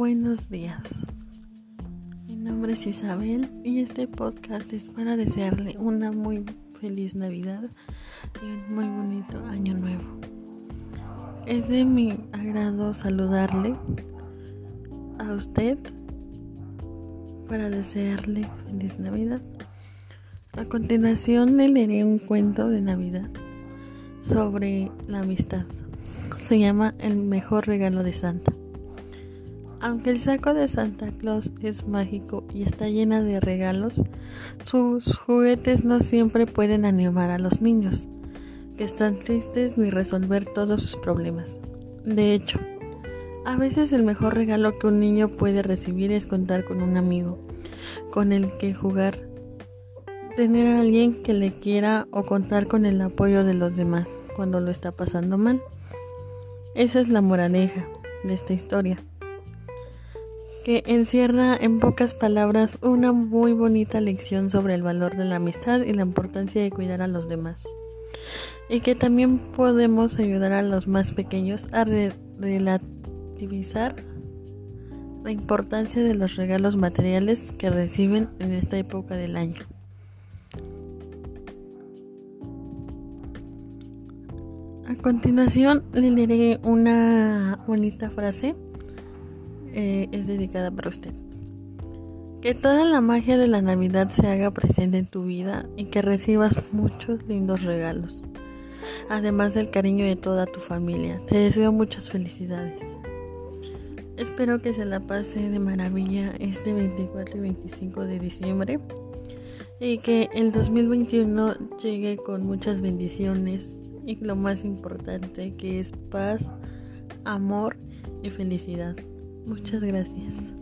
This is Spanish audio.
Buenos días. Mi nombre es Isabel y este podcast es para desearle una muy feliz Navidad y un muy bonito año nuevo. Es de mi agrado saludarle a usted para desearle feliz Navidad. A continuación le leeré un cuento de Navidad sobre la amistad. Se llama El mejor regalo de Santa. Aunque el saco de Santa Claus es mágico y está llena de regalos, sus juguetes no siempre pueden animar a los niños, que están tristes ni resolver todos sus problemas. De hecho, a veces el mejor regalo que un niño puede recibir es contar con un amigo, con el que jugar, tener a alguien que le quiera o contar con el apoyo de los demás cuando lo está pasando mal. Esa es la moraleja de esta historia que encierra en pocas palabras una muy bonita lección sobre el valor de la amistad y la importancia de cuidar a los demás. Y que también podemos ayudar a los más pequeños a relativizar la importancia de los regalos materiales que reciben en esta época del año. A continuación le diré una bonita frase eh, es dedicada para usted. Que toda la magia de la Navidad se haga presente en tu vida y que recibas muchos lindos regalos. Además del cariño de toda tu familia. Te deseo muchas felicidades. Espero que se la pase de maravilla este 24 y 25 de diciembre y que el 2021 llegue con muchas bendiciones y lo más importante que es paz, amor y felicidad. Muchas gracias.